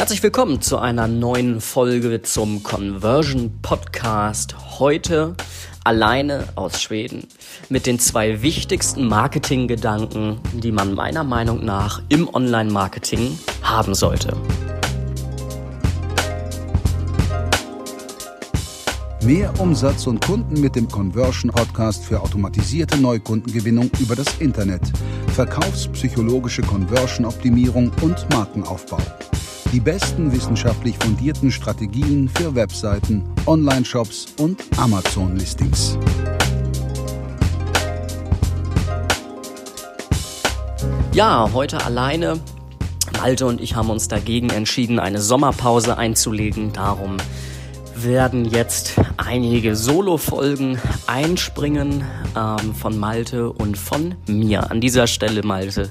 Herzlich willkommen zu einer neuen Folge zum Conversion Podcast. Heute alleine aus Schweden mit den zwei wichtigsten Marketinggedanken, die man meiner Meinung nach im Online-Marketing haben sollte. Mehr Umsatz und Kunden mit dem Conversion Podcast für automatisierte Neukundengewinnung über das Internet, verkaufspsychologische Conversion Optimierung und Markenaufbau. Die besten wissenschaftlich fundierten Strategien für Webseiten, Online-Shops und Amazon-Listings. Ja, heute alleine. Malte und ich haben uns dagegen entschieden, eine Sommerpause einzulegen. Darum werden jetzt einige Solo-Folgen einspringen ähm, von Malte und von mir. An dieser Stelle, Malte,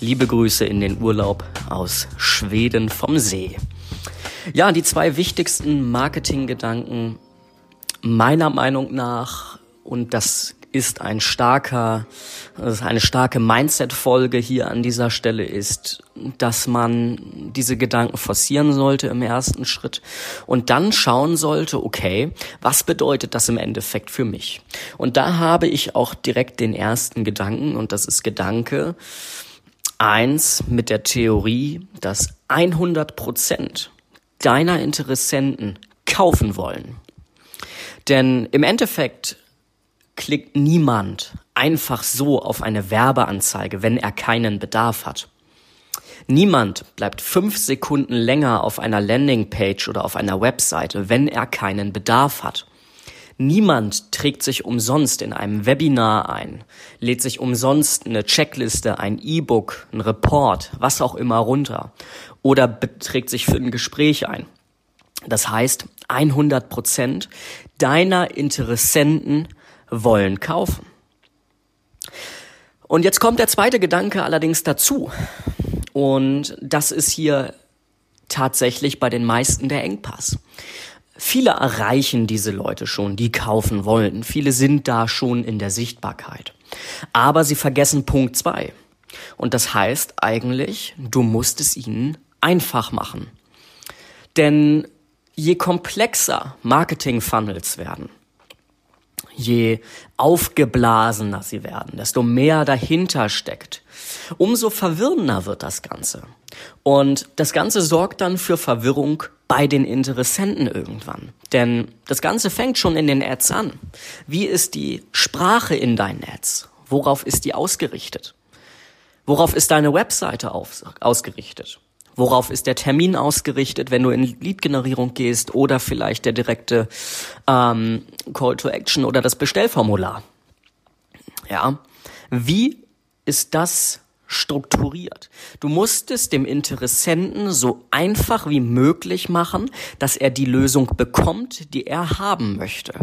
liebe Grüße in den Urlaub aus Schweden vom See. Ja, die zwei wichtigsten Marketinggedanken meiner Meinung nach, und das ist ein starker, also eine starke Mindset-Folge hier an dieser Stelle ist, dass man diese Gedanken forcieren sollte im ersten Schritt und dann schauen sollte, okay, was bedeutet das im Endeffekt für mich? Und da habe ich auch direkt den ersten Gedanken und das ist Gedanke eins mit der Theorie, dass 100 Prozent deiner Interessenten kaufen wollen. Denn im Endeffekt klickt niemand einfach so auf eine Werbeanzeige, wenn er keinen Bedarf hat. Niemand bleibt fünf Sekunden länger auf einer Landingpage oder auf einer Webseite, wenn er keinen Bedarf hat. Niemand trägt sich umsonst in einem Webinar ein, lädt sich umsonst eine Checkliste, ein E-Book, ein Report, was auch immer runter oder trägt sich für ein Gespräch ein. Das heißt, 100 Prozent deiner Interessenten wollen kaufen. Und jetzt kommt der zweite Gedanke allerdings dazu. Und das ist hier tatsächlich bei den meisten der Engpass. Viele erreichen diese Leute schon, die kaufen wollen. Viele sind da schon in der Sichtbarkeit. Aber sie vergessen Punkt zwei. Und das heißt eigentlich, du musst es ihnen einfach machen. Denn je komplexer Marketing-Funnels werden, je aufgeblasener sie werden, desto mehr dahinter steckt, umso verwirrender wird das Ganze. Und das Ganze sorgt dann für Verwirrung bei den Interessenten irgendwann. Denn das Ganze fängt schon in den Ads an. Wie ist die Sprache in deinen Ads? Worauf ist die ausgerichtet? Worauf ist deine Webseite auf, ausgerichtet? Worauf ist der Termin ausgerichtet, wenn du in Lead-Generierung gehst oder vielleicht der direkte ähm, Call to Action oder das Bestellformular? Ja, wie ist das strukturiert. Du musst es dem Interessenten so einfach wie möglich machen, dass er die Lösung bekommt, die er haben möchte.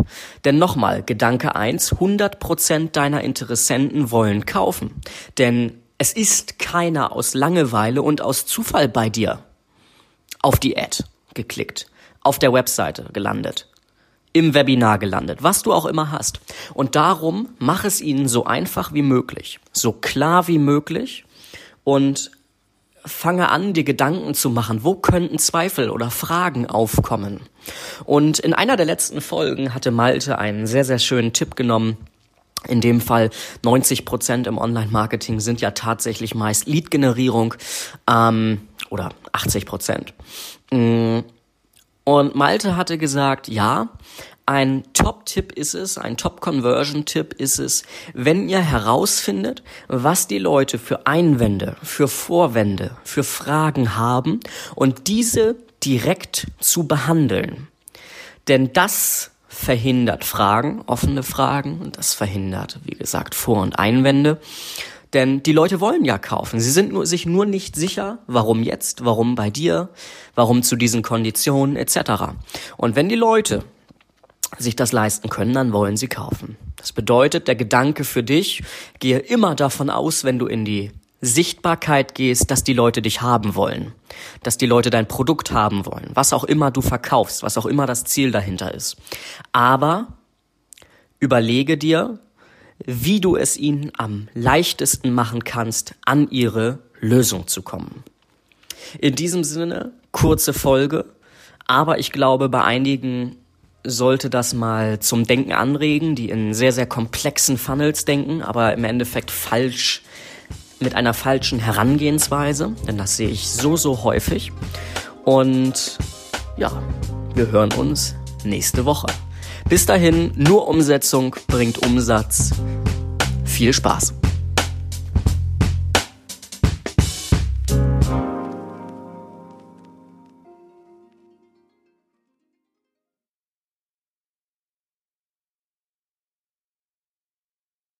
Denn nochmal, Gedanke eins: 100% deiner Interessenten wollen kaufen. Denn es ist keiner aus Langeweile und aus Zufall bei dir auf die Ad geklickt, auf der Webseite gelandet, im Webinar gelandet, was du auch immer hast. Und darum mach es ihnen so einfach wie möglich, so klar wie möglich und fange an, dir Gedanken zu machen, wo könnten Zweifel oder Fragen aufkommen. Und in einer der letzten Folgen hatte Malte einen sehr, sehr schönen Tipp genommen, in dem Fall 90 Prozent im Online-Marketing sind ja tatsächlich meist Lead-Generierung ähm, oder 80 Prozent. Mm. Und Malte hatte gesagt, ja, ein Top-Tipp ist es, ein Top-Conversion-Tipp ist es, wenn ihr herausfindet, was die Leute für Einwände, für Vorwände, für Fragen haben und diese direkt zu behandeln. Denn das verhindert Fragen, offene Fragen und das verhindert, wie gesagt, Vor- und Einwände. Denn die Leute wollen ja kaufen. Sie sind nur, sich nur nicht sicher, warum jetzt, warum bei dir, warum zu diesen Konditionen etc. Und wenn die Leute sich das leisten können, dann wollen sie kaufen. Das bedeutet, der Gedanke für dich, gehe immer davon aus, wenn du in die Sichtbarkeit gehst, dass die Leute dich haben wollen, dass die Leute dein Produkt haben wollen, was auch immer du verkaufst, was auch immer das Ziel dahinter ist. Aber überlege dir, wie du es ihnen am leichtesten machen kannst, an ihre Lösung zu kommen. In diesem Sinne, kurze Folge, aber ich glaube, bei einigen sollte das mal zum Denken anregen, die in sehr, sehr komplexen Funnels denken, aber im Endeffekt falsch, mit einer falschen Herangehensweise, denn das sehe ich so, so häufig. Und ja, wir hören uns nächste Woche. Bis dahin, nur Umsetzung bringt Umsatz. Viel Spaß!